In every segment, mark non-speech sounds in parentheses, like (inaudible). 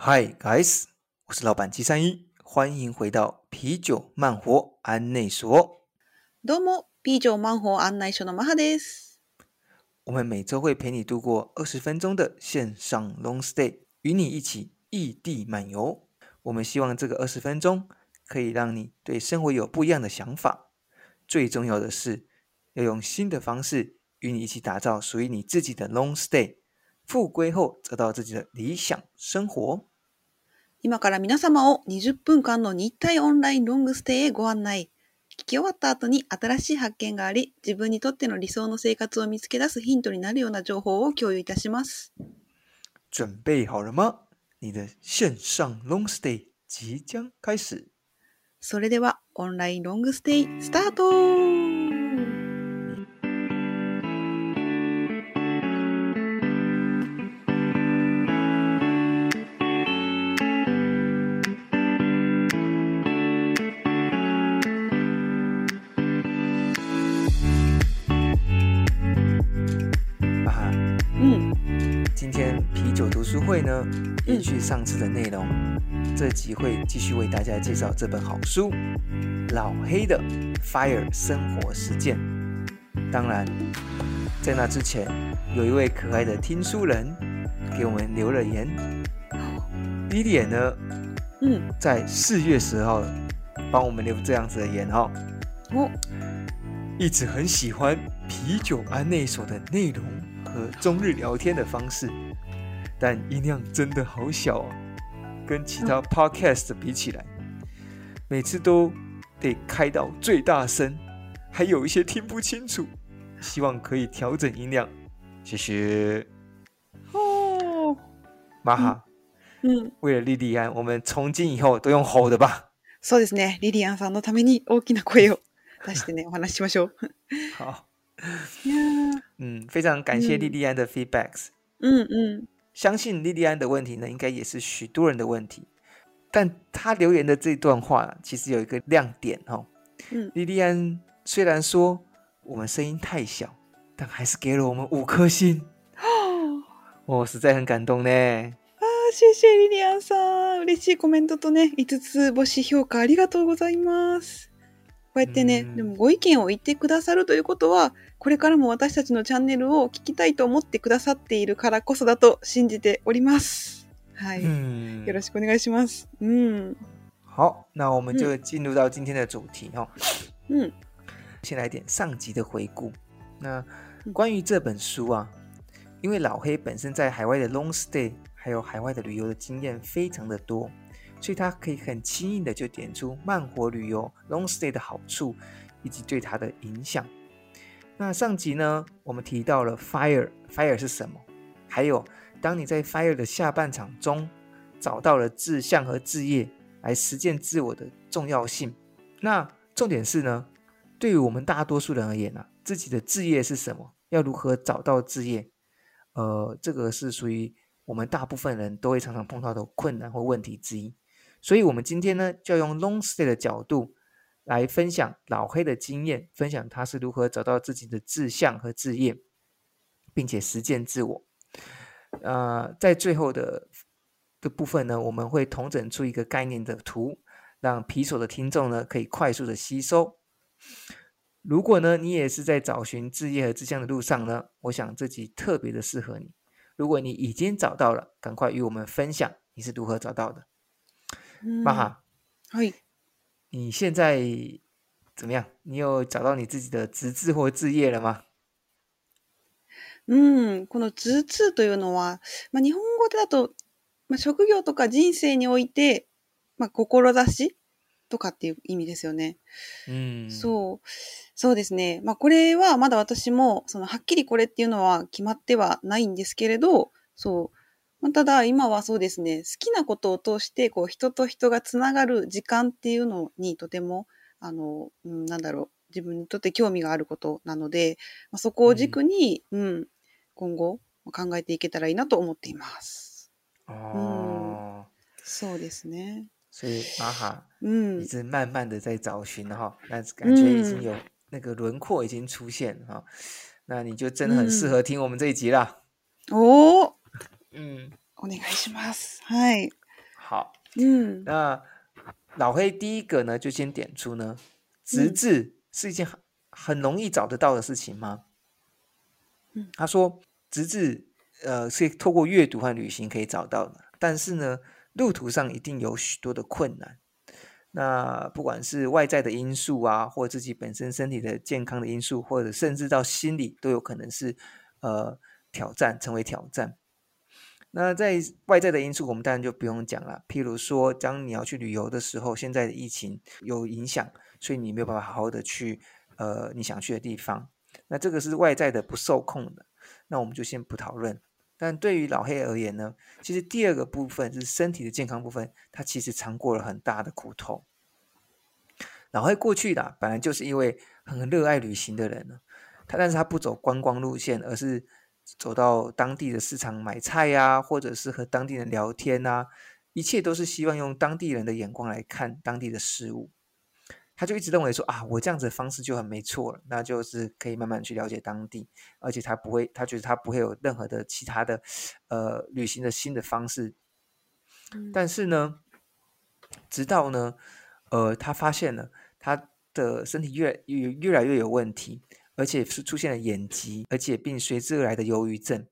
Hi guys，我是老板 G 三一，欢迎回到啤酒慢活安内所。どうも、啤酒慢活安内所のマハです。我们每周会陪你度过二十分钟的线上 long stay，与你一起异地漫游。我们希望这个二十分钟可以让你对生活有不一样的想法。最重要的是要用新的方式与你一起打造属于你自己的 long stay，复归后找到自己的理想生活。今から皆様を20分間の日体オンラインロングステイへご案内。聞き終わった後に新しい発見があり、自分にとっての理想の生活を見つけ出すヒントになるような情報を共有いたします。準備好了吗？你的线上 long stay 即将开始。それではオンラインロングステイスタート书会呢，延续上次的内容，这集会继续为大家介绍这本好书《老黑的 Fire 生活实践》。当然，在那之前，有一位可爱的听书人给我们留了言 v i e y 呢，嗯，在四月十号帮我们留这样子的言哦，哦，一直很喜欢啤酒安内所的内容和中日聊天的方式。但音量真的好小啊，跟其他 podcast 比起来，每次都得开到最大声，还有一些听不清楚。希望可以调整音量，谢谢。吼，马哈，嗯，为了莉莉安，我们从今以后都用吼的吧。そうですね。リリアンさんのために大きな声を出してね、お話しましょう。好。嗯，非常感谢莉莉安的 feedbacks。嗯嗯。相信莉莉安的问题呢，应该也是许多人的问题。但他留言的这段话，其实有一个亮点哦。嗯，莉莉安虽然说我们声音太小，但还是给了我们五颗星。哦，我实在很感动呢。啊，谢谢莉莉安さん、嬉しいコメントとね、五つ星評価ありがとうございます。こうやってね、でもご意見を言ってくださるということは、これからも私たちのチャンネルを聞きたいと思ってくださっているからこそだと信じております。はい。よろしくお願いします。うん。好，那我们就进入到今天的主题哦。嗯，先来点上集的回顾。那关于这本书啊，因为老黑本身在海外的 long stay，还有海外的旅游的经验非常的多，所以他可以很轻易的就点出慢活旅游 （long stay） 的好处以及对它的影响。那上集呢，我们提到了 fire，fire 是什么？还有，当你在 fire 的下半场中找到了志向和志业来实践自我的重要性。那重点是呢，对于我们大多数人而言呢，自己的志业是什么？要如何找到志业？呃，这个是属于我们大部分人都会常常碰到的困难或问题之一。所以，我们今天呢，就要用 long stay 的角度来分享老黑的经验，分享他是如何找到自己的志向和志业，并且实践自我。呃，在最后的的部分呢，我们会同整出一个概念的图，让皮索的听众呢可以快速的吸收。如果呢，你也是在找寻志业和志向的路上呢，我想这集特别的适合你。如果你已经找到了，赶快与我们分享你是如何找到的。嗯，巴哈，嘿，你现在怎么样？你有找到你自己的职志或业了吗？うん、この頭痛というのは、まあ、日本語だと、まあ、職業とか人生において、まあ、志とかっていう意味ですよね。うん。そう。そうですね。まあ、これはまだ私も、その、はっきりこれっていうのは決まってはないんですけれど、そう。まあ、ただ、今はそうですね、好きなことを通して、こう、人と人がつながる時間っていうのに、とても、あの、うん、なんだろう、自分にとって興味があることなので、まあ、そこを軸に、うん、うん、今後、考えていけたらいいなと思っています。ああ、うん、そうですね。所以玛哈，嗯，一直慢慢的在找寻哈，那感觉已经有那个轮廓已经出现哈，那你就真的很适合听我们这一集了。哦，嗯，お願いします。い。好。嗯，那老黑第一个呢，就先点出呢，直至是一件很容易找得到的事情吗？嗯，他说，直至呃，是透过阅读和旅行可以找到的，但是呢，路途上一定有许多的困难。那不管是外在的因素啊，或自己本身身体的健康的因素，或者甚至到心理都有可能是呃挑战，成为挑战。那在外在的因素，我们当然就不用讲了。譬如说，当你要去旅游的时候，现在的疫情有影响，所以你没有办法好好的去呃你想去的地方。那这个是外在的不受控的，那我们就先不讨论。但对于老黑而言呢，其实第二个部分是身体的健康部分，他其实尝过了很大的苦头。老黑过去的本来就是因为很热爱旅行的人呢，他但是他不走观光路线，而是。走到当地的市场买菜呀，或者是和当地人聊天呐，一切都是希望用当地人的眼光来看当地的事物。他就一直认为说啊，我这样子的方式就很没错了，那就是可以慢慢去了解当地，而且他不会，他觉得他不会有任何的其他的呃旅行的新的方式。但是呢，直到呢，呃，他发现了他的身体越越越来越有问题。而且是出现了眼疾，而且并随之而来的忧郁症，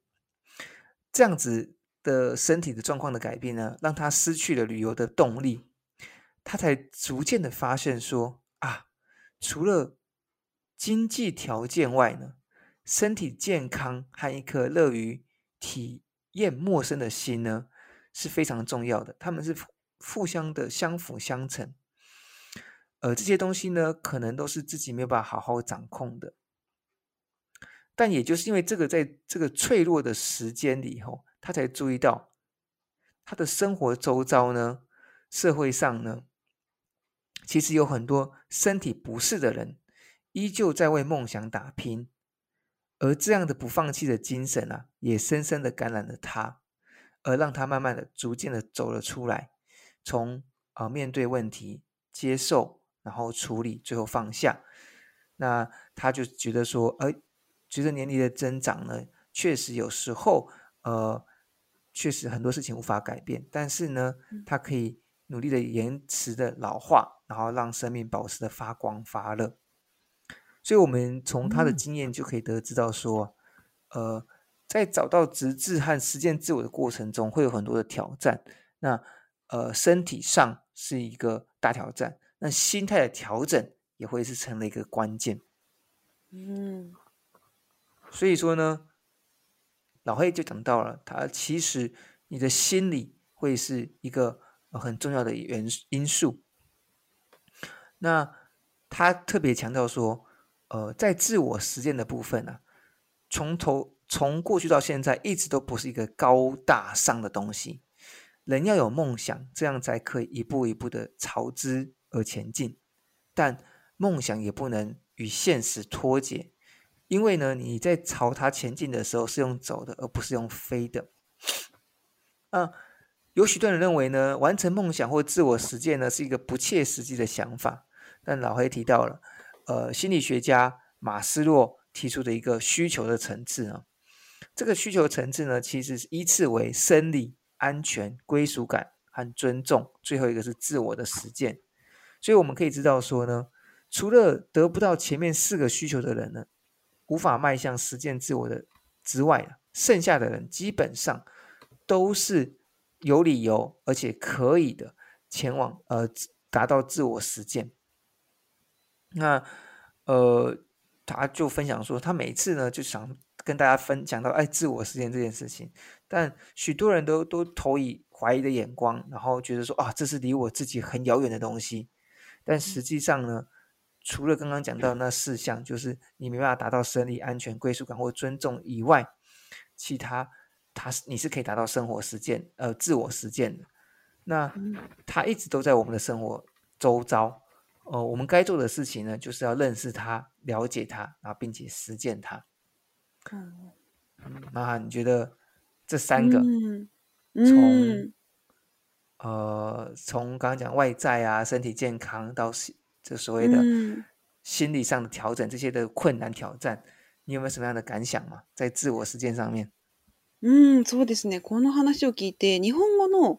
这样子的身体的状况的改变呢，让他失去了旅游的动力。他才逐渐的发现说啊，除了经济条件外呢，身体健康和一颗乐于体验陌生的心呢，是非常重要的。他们是互相的相辅相成。呃，这些东西呢，可能都是自己没有办法好好掌控的。但也就是因为这个，在这个脆弱的时间里后，他才注意到，他的生活周遭呢，社会上呢，其实有很多身体不适的人，依旧在为梦想打拼，而这样的不放弃的精神啊，也深深的感染了他，而让他慢慢的、逐渐的走了出来，从啊面对问题、接受，然后处理，最后放下，那他就觉得说，哎。随着年龄的增长呢，确实有时候，呃，确实很多事情无法改变，但是呢，它可以努力的延迟的老化，然后让生命保持的发光发热。所以，我们从他的经验就可以得知到说，呃，在找到直至和实践自我的过程中，会有很多的挑战。那呃，身体上是一个大挑战，那心态的调整也会是成了一个关键。嗯。所以说呢，老黑就讲到了，他其实你的心理会是一个很重要的元因素。那他特别强调说，呃，在自我实践的部分呢，从头从过去到现在，一直都不是一个高大上的东西。人要有梦想，这样才可以一步一步的朝之而前进，但梦想也不能与现实脱节。因为呢，你在朝它前进的时候是用走的，而不是用飞的。啊，有许多人认为呢，完成梦想或自我实践呢是一个不切实际的想法。但老黑提到了，呃，心理学家马斯洛提出的一个需求的层次啊，这个需求层次呢，其实是依次为生理、安全、归属感和尊重，最后一个是自我的实践。所以我们可以知道说呢，除了得不到前面四个需求的人呢。无法迈向实践自我的之外剩下的人基本上都是有理由而且可以的前往呃达到自我实践。那呃，他就分享说，他每次呢就想跟大家分享到哎，自我实践这件事情，但许多人都都投以怀疑的眼光，然后觉得说啊，这是离我自己很遥远的东西，但实际上呢。除了刚刚讲到那四项，就是你没办法达到生理安全、归属感或尊重以外，其他他是你是可以达到生活实践，呃，自我实践的。那他一直都在我们的生活周遭，呃，我们该做的事情呢，就是要认识他、了解他，然后并且实践他。那你觉得这三个，从呃，从刚刚讲外在啊，身体健康到这所谓的心理上的调整这些的困挑战，你有没有什么样的感想在自我实践上面。うん、そうですね。この話を聞いて、日本語の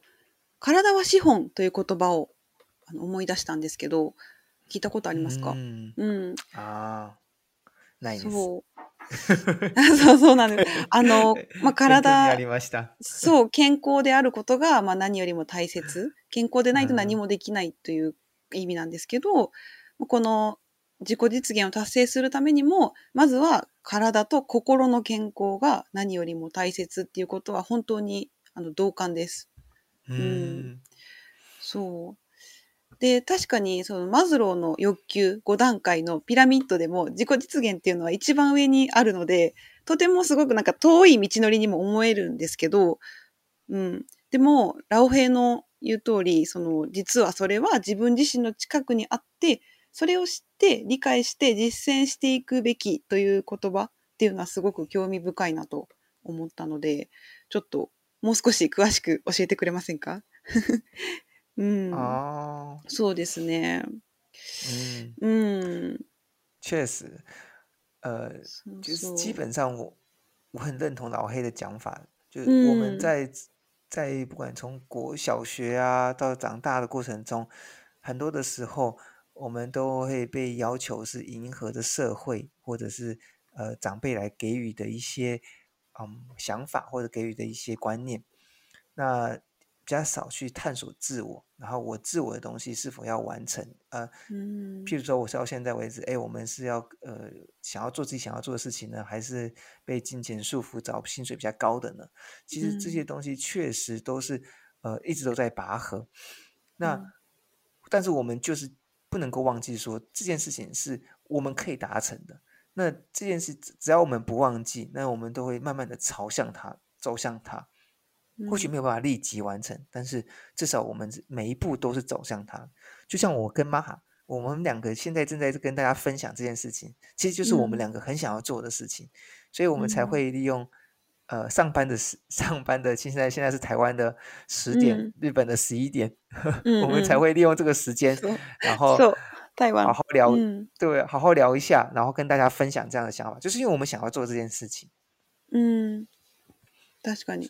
体は資本という言葉を思い出したんですけど、聞いたことありますか？うん。うん、ああ、ないです。そう。(laughs) そうそうなんです。あの、まあ、体、そう、健康であることが、ま何よりも大切。健康でないと何もできないという意味なんですけど、この自己実現を達成するためにも、まずは体と心の健康が何よりも大切っていうことは本当にあの同感です。うんそうで確かにそのマズローの欲求5段階のピラミッドでも自己実現っていうのは一番上にあるのでとてもすごくなんか遠い道のりにも思えるんですけど、うん、でもラオヘイの言う通り、その、実はそれは自分自身の近くにあって、それを知って、理解して、実践していくべきという言葉っていうのはすごく興味深いなと思ったので、ちょっともう少し詳しく教えてくれませんか (laughs) うん。ああ。そうですね。うん。うん。确实。呃，就是基本上我我很认同老黑的讲法，就是我们在在不管从国小学啊到长大的过程中，很多的时候，我们都会被要求是迎合着社会，或者是呃长辈来给予的一些嗯想法，或者给予的一些观念，那。比较少去探索自我，然后我自我的东西是否要完成？呃，譬如说，我是到现在为止，哎，我们是要呃想要做自己想要做的事情呢，还是被金钱束缚找薪水比较高的呢？其实这些东西确实都是呃一直都在拔河。那但是我们就是不能够忘记说这件事情是我们可以达成的。那这件事只要我们不忘记，那我们都会慢慢的朝向它，走向它。或许没有办法立即完成，但是至少我们每一步都是走向它。就像我跟玛哈，我们两个现在正在跟大家分享这件事情，其实就是我们两个很想要做的事情，所以我们才会利用呃上班的时，上班的现在现在是台湾的十点，日本的十一点，(laughs) 我们才会利用这个时间，然后好好聊，对，好好聊一下，然后跟大家分享这样的想法，就是因为我们想要做这件事情。嗯，確かに。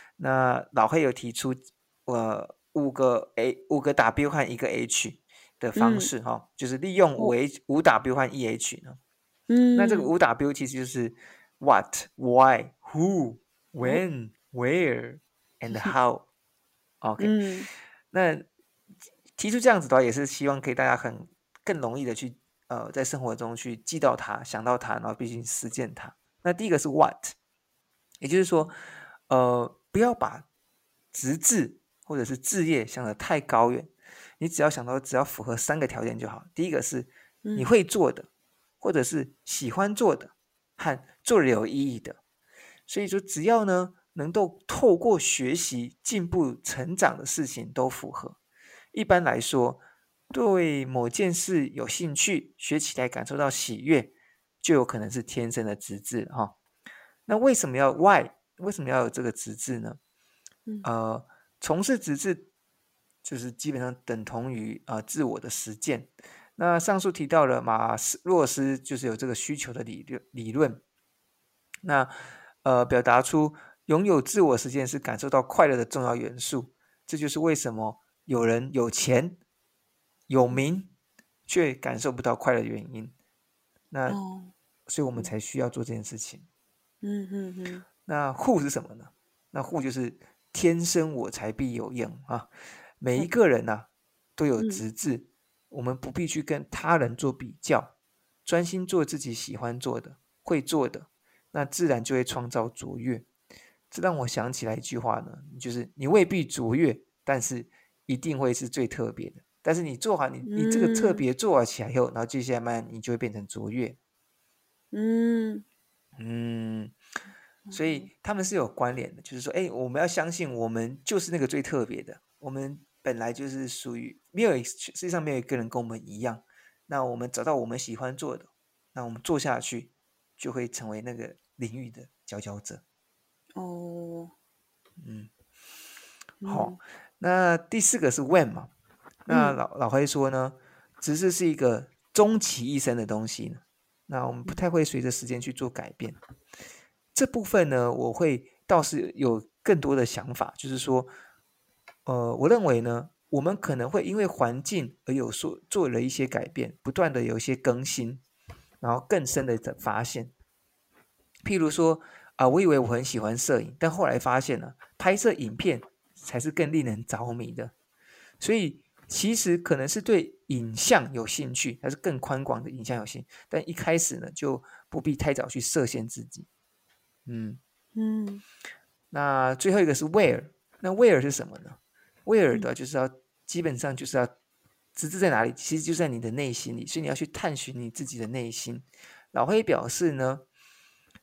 那老黑有提出，呃，五个 A 五个 W 换一个 H 的方式哈，就是利用五 H 五 W 换 E H 呢。嗯，那这个五 W 其实就是 What、Why、Who、When、Where and (laughs) How。OK，那提出这样子的话，也是希望可以大家很更容易的去呃，在生活中去记到它、想到它，然后毕竟实践它。那第一个是 What，也就是说，呃。不要把职志或者是志业想得太高远，你只要想到只要符合三个条件就好。第一个是你会做的，或者是喜欢做的，和做的有意义的。所以说，只要呢能够透过学习进步成长的事情都符合。一般来说，对某件事有兴趣，学起来感受到喜悦，就有可能是天生的资质哈。那为什么要外？为什么要有这个资质呢？呃，从事资质就是基本上等同于啊自我的实践。那上述提到了马斯洛斯就是有这个需求的理论理论。那呃，表达出拥有自我实践是感受到快乐的重要元素。这就是为什么有人有钱有名却感受不到快乐的原因。那所以，我们才需要做这件事情。嗯嗯嗯。那护是什么呢？那护就是天生我材必有用啊！每一个人呢都有资质，我们不必去跟他人做比较，专心做自己喜欢做的、会做的，那自然就会创造卓越。这让我想起来一句话呢，就是你未必卓越，但是一定会是最特别的。但是你做好你你这个特别做好起来以后，然后接下来慢慢你就会变成卓越。嗯嗯。所以他们是有关联的，就是说，哎，我们要相信我们就是那个最特别的，我们本来就是属于没有世界上没有一个人跟我们一样。那我们找到我们喜欢做的，那我们做下去就会成为那个领域的佼佼者。哦，嗯，好，那第四个是 when 嘛？那老老黑说呢，只是是一个终其一生的东西呢，那我们不太会随着时间去做改变。这部分呢，我会倒是有更多的想法，就是说，呃，我认为呢，我们可能会因为环境而有所做了一些改变，不断的有一些更新，然后更深的发现。譬如说，啊，我以为我很喜欢摄影，但后来发现呢，拍摄影片才是更令人着迷的。所以，其实可能是对影像有兴趣，还是更宽广的影像有兴趣。但一开始呢，就不必太早去设限自己。嗯嗯，那最后一个是 where，那 where 是什么呢？where 的就是要基本上就是要资质在哪里，其实就在你的内心里，所以你要去探寻你自己的内心。老黑表示呢，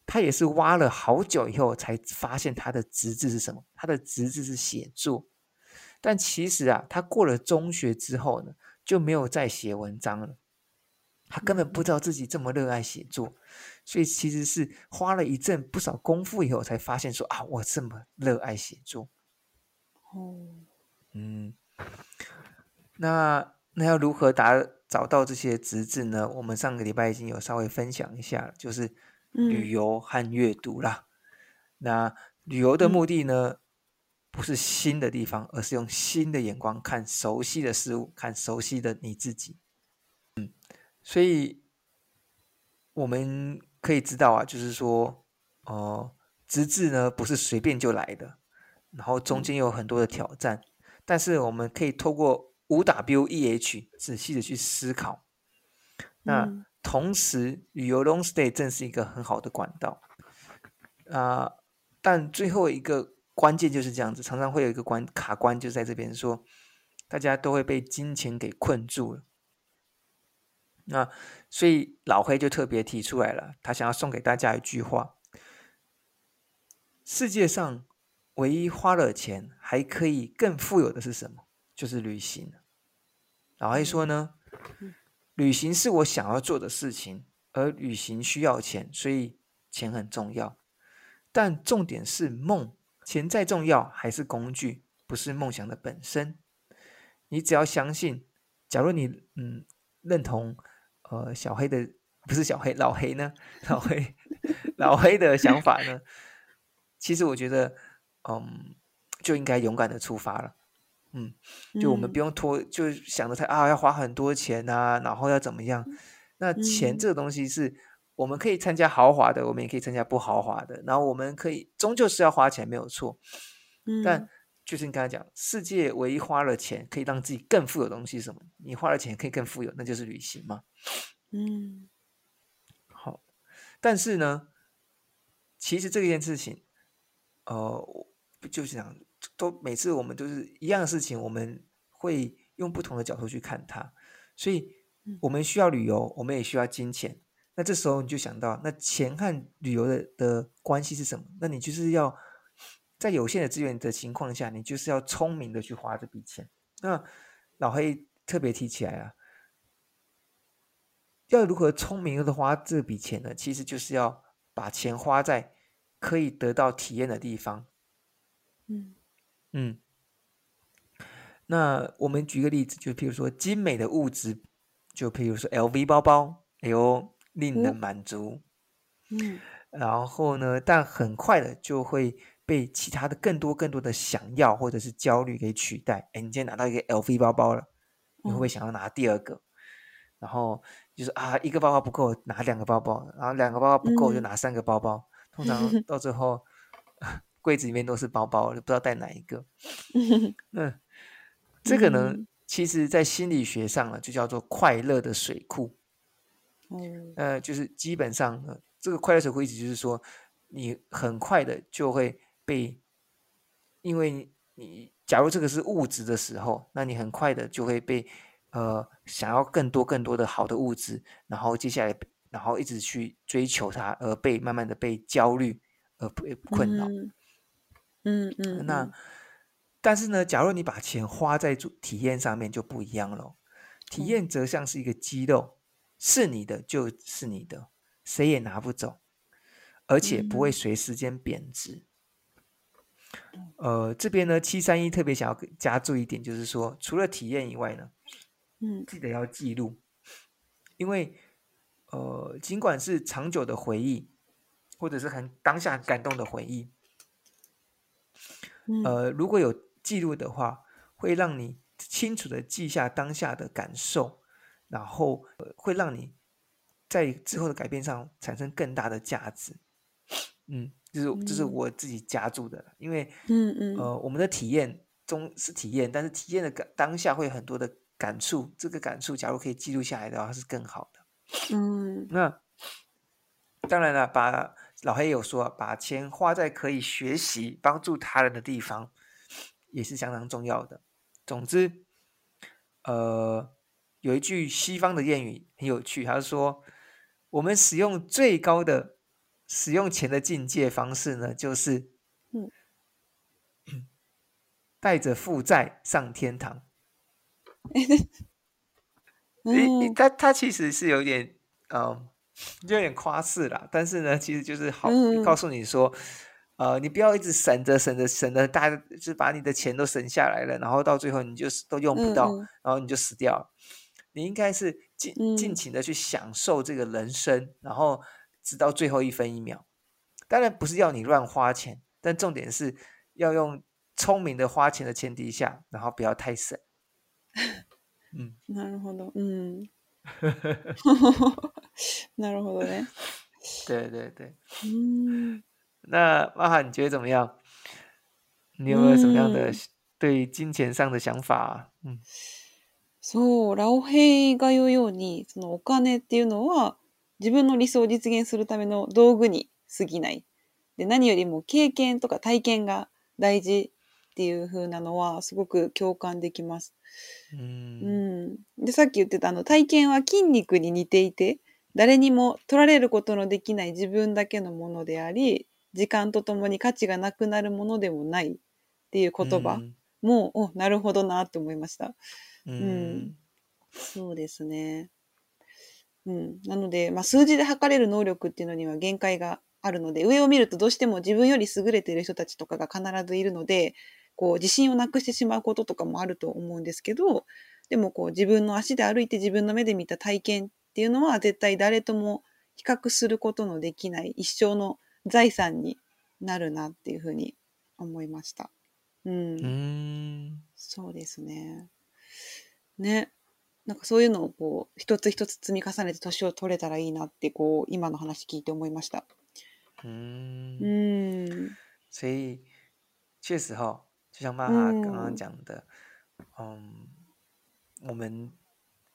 他也是挖了好久以后才发现他的资质是什么，他的资质是写作，但其实啊，他过了中学之后呢，就没有再写文章了，他根本不知道自己这么热爱写作。所以其实是花了一阵不少功夫以后，才发现说啊，我这么热爱写作。哦，嗯，那那要如何达找到这些资质呢？我们上个礼拜已经有稍微分享一下，就是旅游和阅读啦。那旅游的目的呢，不是新的地方，而是用新的眼光看熟悉的事物，看熟悉的你自己。嗯，所以我们。可以知道啊，就是说，呃，资质呢不是随便就来的，然后中间有很多的挑战，但是我们可以透过五 W E H 仔细的去思考。那同时，旅游 long stay 正是一个很好的管道啊，但最后一个关键就是这样子，常常会有一个关卡关就在这边，说大家都会被金钱给困住了。那所以老黑就特别提出来了，他想要送给大家一句话：世界上唯一花了钱还可以更富有的是什么？就是旅行。老黑说呢，旅行是我想要做的事情，而旅行需要钱，所以钱很重要。但重点是梦，钱再重要还是工具，不是梦想的本身。你只要相信，假如你嗯认同。呃，小黑的不是小黑，老黑呢？(laughs) 老黑，老黑的想法呢？其实我觉得，嗯，就应该勇敢的出发了。嗯，就我们不用拖，就想着他啊，要花很多钱啊，然后要怎么样？那钱这个东西是，我们可以参加豪华的，我们也可以参加不豪华的。然后我们可以，终究是要花钱，没有错。嗯，但。就是你刚才讲，世界唯一花了钱可以让自己更富有的东西是什么？你花了钱可以更富有，那就是旅行嘛。嗯，好。但是呢，其实这件事情，呃，就是这样？都每次我们都是一样的事情，我们会用不同的角度去看它。所以，我们需要旅游，我们也需要金钱。那这时候你就想到，那钱和旅游的的关系是什么？那你就是要。在有限的资源的情况下，你就是要聪明的去花这笔钱。那老黑特别提起来啊，要如何聪明的花这笔钱呢？其实就是要把钱花在可以得到体验的地方。嗯嗯，那我们举个例子，就譬如说精美的物质，就譬如说 L V 包包，哎呦，令人满足。嗯，然后呢，但很快的就会。被其他的更多更多的想要或者是焦虑给取代。哎，你今天拿到一个 LV 包包了，你会不会想要拿第二个？然后就是啊，一个包包不够，拿两个包包，然后两个包包不够，就拿三个包包。通常 (laughs) 到最后，(laughs) 柜子里面都是包包，就不知道带哪一个。(laughs) 那这个呢，其实在心理学上呢，就叫做快乐的水库。嗯，呃，就是基本上呢，这个快乐水库意思就是说，你很快的就会。被，因为你假如这个是物质的时候，那你很快的就会被呃想要更多更多的好的物质，然后接下来然后一直去追求它，而被慢慢的被焦虑而被困扰。嗯嗯。那但是呢，假如你把钱花在体验上面就不一样了。体验则像是一个肌肉，是你的就是你的，谁也拿不走，而且不会随时间贬值。呃，这边呢，七三一特别想要加注一点，就是说，除了体验以外呢，嗯，记得要记录，因为呃，尽管是长久的回忆，或者是很当下很感动的回忆，呃，如果有记录的话，会让你清楚的记下当下的感受，然后会让你在之后的改变上产生更大的价值，嗯。就是就是我自己加注的，因为嗯嗯呃，我们的体验中是体验，但是体验的感当下会有很多的感触，这个感触假如可以记录下来的话是更好的。嗯，那当然了，把老黑有说，把钱花在可以学习、帮助他人的地方，也是相当重要的。总之，呃，有一句西方的谚语很有趣，他说：“我们使用最高的。”使用钱的境界方式呢，就是，嗯，(clears throat) 带着负债上天堂。(laughs) 嗯，他他其实是有点，嗯，就有点夸饰啦。但是呢，其实就是好告诉你说，呃，你不要一直省着省着省着，大家就是把你的钱都省下来了，然后到最后你就都用不到，然后你就死掉。你应该是尽尽情的去享受这个人生，然后。直到最后一分一秒，当然不是要你乱花钱，但重点是要用聪明的花钱的前提下，然后不要太省。(laughs) 嗯，なるほど，嗯，なるほどね。对对对。嗯。(laughs) 那曼哈，你觉得怎么样？你有没有什么样的对金钱上的想法？嗯。そう、ラオヘイが言うように、そのお金っていうのは。自分の理想を実現するための道具に過ぎない。で、何よりも経験とか体験が大事っていう風なのはすごく共感できます。うんうんで、さっき言ってたあの体験は筋肉に似ていて、誰にも取られることのできない自分だけのものであり、時間とともに価値がなくなるものでもないっていう言葉も、うお、なるほどなって思いました。うん、そうですね。うん、なので、まあ、数字で測れる能力っていうのには限界があるので上を見るとどうしても自分より優れている人たちとかが必ずいるのでこう自信をなくしてしまうこととかもあると思うんですけどでもこう自分の足で歩いて自分の目で見た体験っていうのは絶対誰とも比較することのできない一生の財産になるなっていうふうに思いました。うん、うんそうですね。ね、なんかそういうのをこう一つ一つ積み重ねて年を取れたらいいなってこう今の話聞いて思いました。う嗯，ん。以确う哈、哦，就像妈妈刚刚讲的，嗯，我们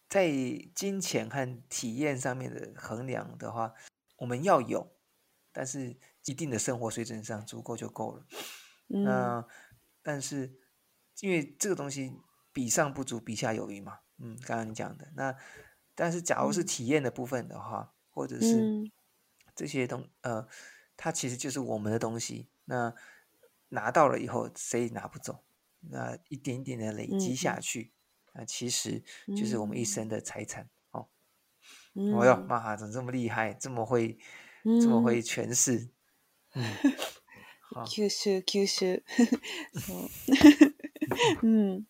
在金钱和体验上面的衡量的话，我们要有，但是一定的生活水准上足够就够了。那但是因为这个东西比上不足，比下有余嘛。嗯，刚刚你讲的那，但是假如是体验的部分的话，或者是这些东呃，它其实就是我们的东西。那拿到了以后，谁也拿不走。那一点点的累积下去，那其实就是我们一生的财产哦。哎呦妈，怎么这么厉害，这么会，这么会诠释？吸收，(laughs) 吸收，(laughs) (laughs) 嗯，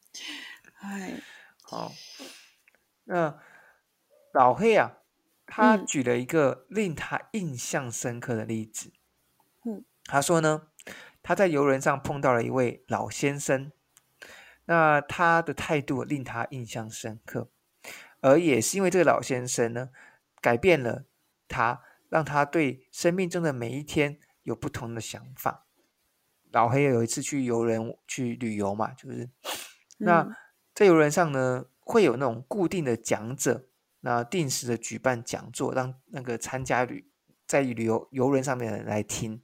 是。好，那老黑啊，他举了一个令他印象深刻的例子。嗯，他说呢，他在游轮上碰到了一位老先生，那他的态度令他印象深刻，而也是因为这个老先生呢，改变了他，让他对生命中的每一天有不同的想法。老黑有一次去游人去旅游嘛，就是那。在游轮上呢，会有那种固定的讲者，那定时的举办讲座，让那个参加旅在旅游游轮上面的人来听，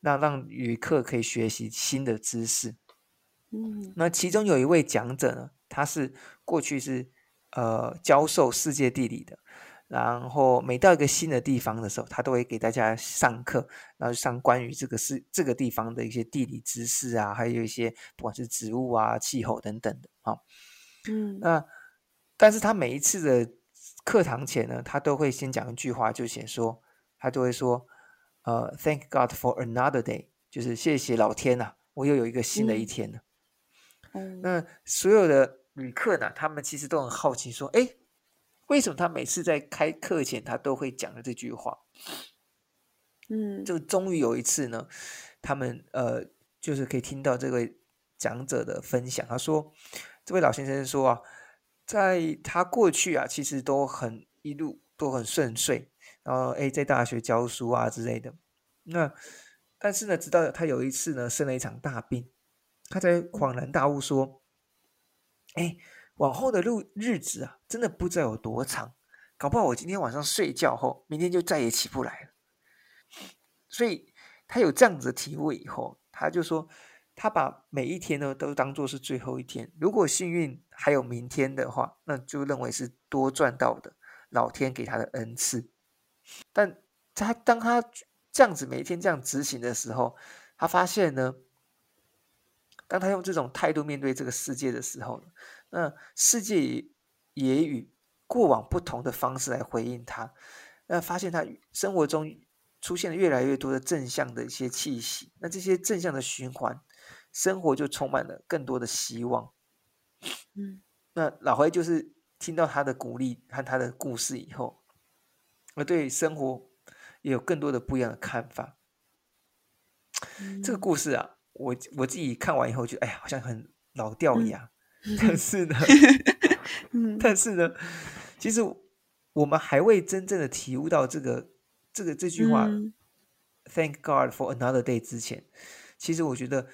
那让旅客可以学习新的知识。嗯，那其中有一位讲者呢，他是过去是呃教授世界地理的。然后每到一个新的地方的时候，他都会给大家上课，然后上关于这个是这个地方的一些地理知识啊，还有一些不管是植物啊、气候等等的啊。嗯，那但是他每一次的课堂前呢，他都会先讲一句话，就写说他都会说，呃，Thank God for another day，就是谢谢老天呐，我又有一个新的一天了。嗯，那所有的旅客呢，他们其实都很好奇，说，哎。为什么他每次在开课前他都会讲的这句话？嗯，就终于有一次呢，他们呃，就是可以听到这位讲者的分享。他说，这位老先生说啊，在他过去啊，其实都很一路都很顺遂，然后哎，在大学教书啊之类的。那但是呢，直到他有一次呢，生了一场大病，他才恍然大悟说，哎。往后的路日子啊，真的不知道有多长，搞不好我今天晚上睡觉后，明天就再也起不来了。所以他有这样子的体会以后，他就说，他把每一天呢都当做是最后一天。如果幸运还有明天的话，那就认为是多赚到的老天给他的恩赐。但他当他这样子每一天这样执行的时候，他发现呢，当他用这种态度面对这个世界的时候呢。那世界也与过往不同的方式来回应他，那发现他生活中出现了越来越多的正向的一些气息，那这些正向的循环，生活就充满了更多的希望。嗯，那老黑就是听到他的鼓励和他的故事以后，我对生活也有更多的不一样的看法。这个故事啊，我我自己看完以后就哎呀，好像很老掉牙。但是呢，(laughs) 但是呢，其实我们还未真正的体悟到这个这个这句话 “Thank God for another day” 之前，其实我觉得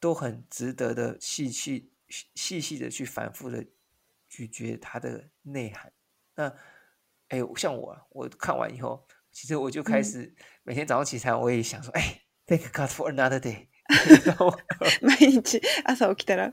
都很值得的细细细细的去反复的咀嚼它的内涵。那哎，像我，我看完以后，其实我就开始每天早上起床，我也想说：“哎，Thank God for another day。(laughs) (laughs) ”每天早上起来。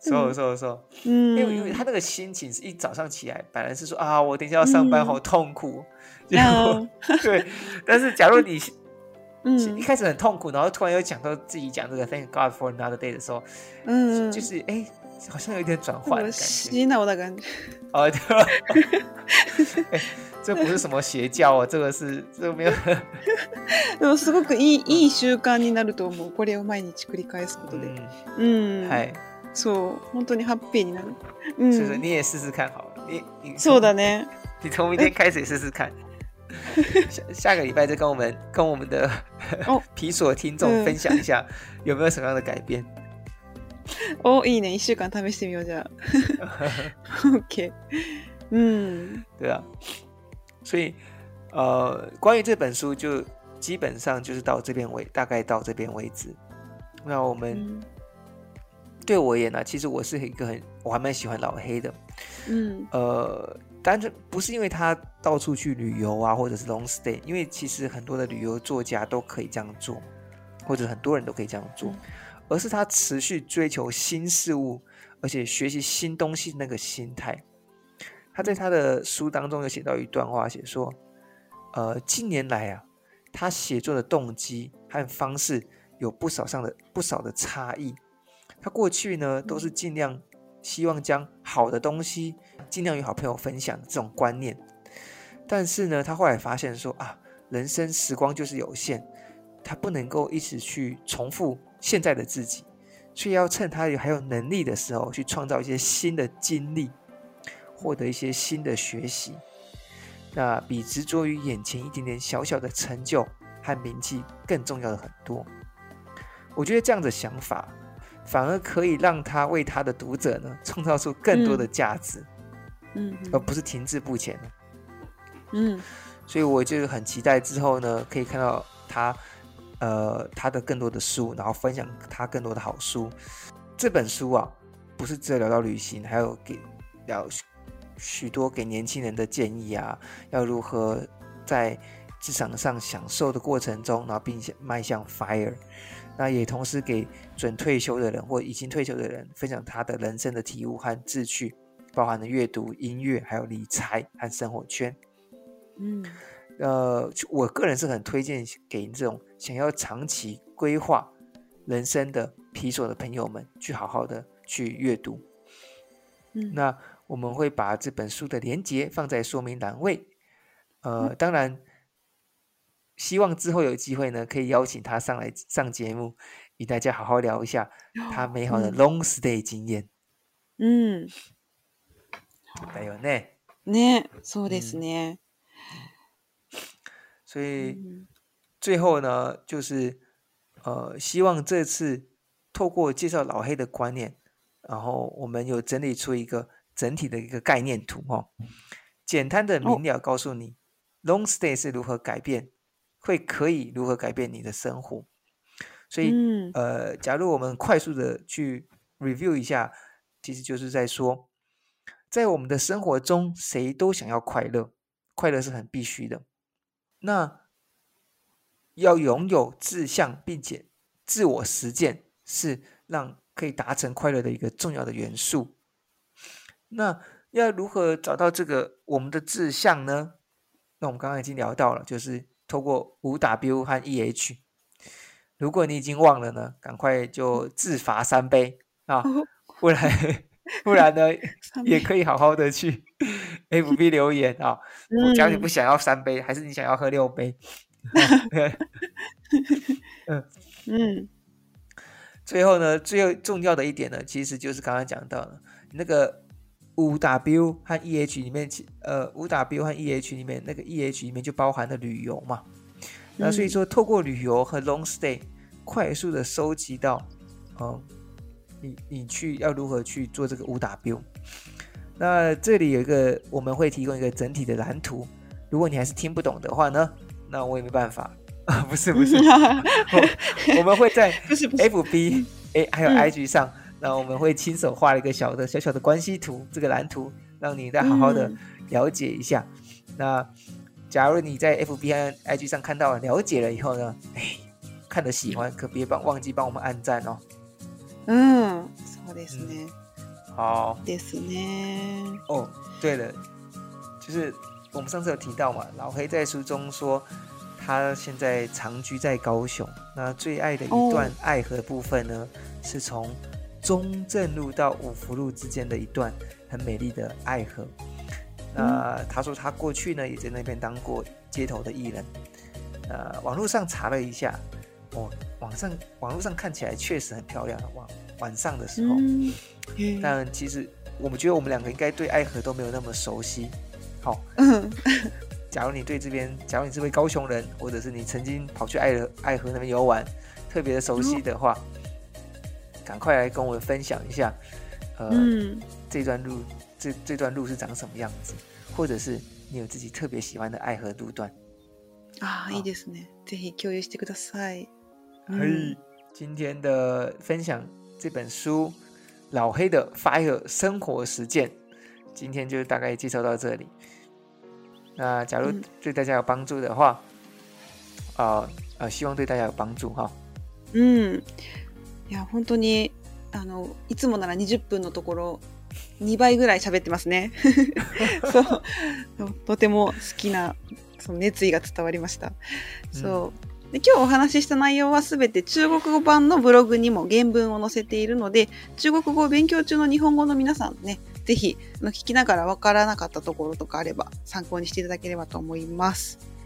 说说说，嗯，因为因为他那个心情是一早上起来，本来是说啊，我等一下要上班，好痛苦。然后，对，但是假如你，(laughs) 嗯，一开始很痛苦，然后突然又讲到自己讲这个 Thank God for another day 的时候，嗯，就是哎，好像有点转换，洗脑的感觉。啊，(laughs) 对吧？哎，(laughs) 这不是什么邪教啊，这个是，这个没有。でもすごくいいいい習慣になると思う。これを毎日繰り返すことで、うん、はい。所以你也试试看好了，你。そうだね。(laughs) 你从明天开始试试看。(laughs) 下下个礼拜再跟我们跟我们的 (laughs) 皮索听众分享一下有没有什么样的改变。哦，いいね。一週間試してみようじゃ。OK。嗯，对啊。所以，呃，关于这本书就基本上就是到这边为大概到这边为止。那我们。对我而言呢，其实我是一个很我还蛮喜欢老黑的，嗯，呃，单纯不是因为他到处去旅游啊，或者是 long stay，因为其实很多的旅游作家都可以这样做，或者很多人都可以这样做，而是他持续追求新事物，而且学习新东西那个心态。他在他的书当中有写到一段话，写说，呃，近年来啊，他写作的动机和方式有不少上的不少的差异。他过去呢，都是尽量希望将好的东西尽量与好朋友分享这种观念，但是呢，他后来发现说啊，人生时光就是有限，他不能够一直去重复现在的自己，所以要趁他还有能力的时候去创造一些新的经历，获得一些新的学习，那比执着于眼前一点点小小的成就和名气更重要的很多。我觉得这样的想法。反而可以让他为他的读者呢创造出更多的价值，嗯，而不是停滞不前。嗯，所以我就很期待之后呢，可以看到他呃他的更多的书，然后分享他更多的好书。这本书啊，不是只有聊到旅行，还有给聊许多给年轻人的建议啊，要如何在职场上享受的过程中，然后并且迈向 fire。那也同时给准退休的人或已经退休的人分享他的人生的体悟和志趣，包含了阅读、音乐，还有理财和生活圈。嗯，呃，我个人是很推荐给这种想要长期规划人生的皮索的朋友们去好好的去阅读。嗯，那我们会把这本书的连接放在说明栏位。呃，当然。希望之后有机会呢，可以邀请他上来上节目，与大家好好聊一下他美好的 long stay 经验。嗯，还有那，那，so ですね。所以最后呢，就是呃，希望这次透过介绍老黑的观念，然后我们有整理出一个整体的一个概念图哦，简单的明了告诉你 long stay 是如何改变。会可以如何改变你的生活？所以，呃，假如我们快速的去 review 一下，其实就是在说，在我们的生活中，谁都想要快乐，快乐是很必须的。那要拥有志向，并且自我实践，是让可以达成快乐的一个重要的元素。那要如何找到这个我们的志向呢？那我们刚刚已经聊到了，就是。透过 W 和 EH，如果你已经忘了呢，赶快就自罚三杯啊！不然 (laughs) 不然呢，也可以好好的去 (laughs) FB 留言啊。我叫你不想要三杯，还是你想要喝六杯？嗯 (laughs) 嗯。最后呢，最重要的一点呢，其实就是刚刚讲到的那个。五 W 和 EH 里面，呃，五 W 和 EH 里面那个 EH 里面就包含了旅游嘛，那所以说透过旅游和 Long Stay 快速的收集到，哦，你你去要如何去做这个五 W？那这里有一个我们会提供一个整体的蓝图，如果你还是听不懂的话呢，那我也没办法啊，(laughs) 不是不是，(laughs) 我们会在不是 FB 哎还有 IG 上。那我们会亲手画一个小的、小小的关系图，这个蓝图，让你再好好的了解一下。那假如你在 F B I I G 上看到了、了解了以后呢？哎，看的喜欢，可别忘忘记帮我们按赞哦。嗯，そうですね。好。ですね。哦，对了，就是我们上次有提到嘛，老黑在书中说，他现在长居在高雄。那最爱的一段爱河部分呢，是从。中正路到五福路之间的一段很美丽的爱河。那他说他过去呢也在那边当过街头的艺人。呃，网络上查了一下，哦，网上网络上看起来确实很漂亮，晚晚上的时候。嗯。但其实我们觉得我们两个应该对爱河都没有那么熟悉。好，(laughs) 假如你对这边，假如你是位高雄人，或者是你曾经跑去爱爱河那边游玩，特别的熟悉的话。赶快来跟我分享一下，呃，这段路，这这段路是长什么样子，或者是你有自己特别喜欢的爱河路段。啊，いいですね。ぜひ共有してください。嘿，今天的分享这本书《老黑的 Fire 生活实践》，今天就大概介绍到这里。那假如对大家有帮助的话，啊啊，希望对大家有帮助哈。嗯。いや本当にあのいつもなら20分のところ2倍ぐらい喋ってますね (laughs) そうとても好きなその熱意が伝わりました、うん、で今日お話しした内容は全て中国語版のブログにも原文を載せているので中国語を勉強中の日本語の皆さんね是非聞きながら分からなかったところとかあれば参考にしていただければと思います。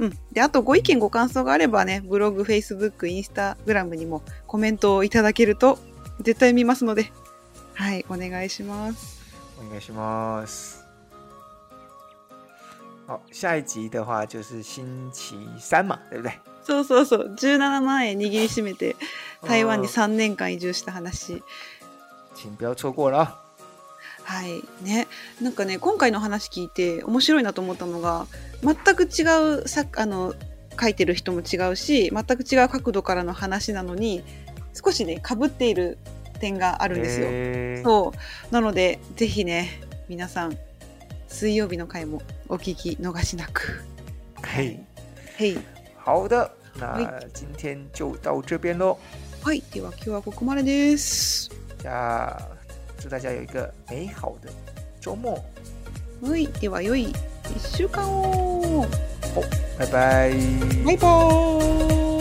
うん。で、あとご意見ご感想があればね、ブログ、フェイスブック、インスタグラムにもコメントをいただけると絶対見ますので、はい、お願いします。お願いします。好，下一集的话就是星期三嘛，对不对？そうそうそう、17万円握りしめて台湾に3年間移住した話。请不要错过了。はい。ね。なんかね、今回の話聞いて面白いなと思ったのが、全く違うさあの書いてる人も違うし、全く違う角度からの話なのに、少しね、かぶっている点があるんですよ。そうなのでぜひね皆さん水曜日の回もお聞き逃しなく。はい。はい。好的，那今天就到这边喽。はい、では今日はここまでです。じゃあ。祝大家有一个美好的周末。良いでは良い一週間を。お、拜拜。バイボ。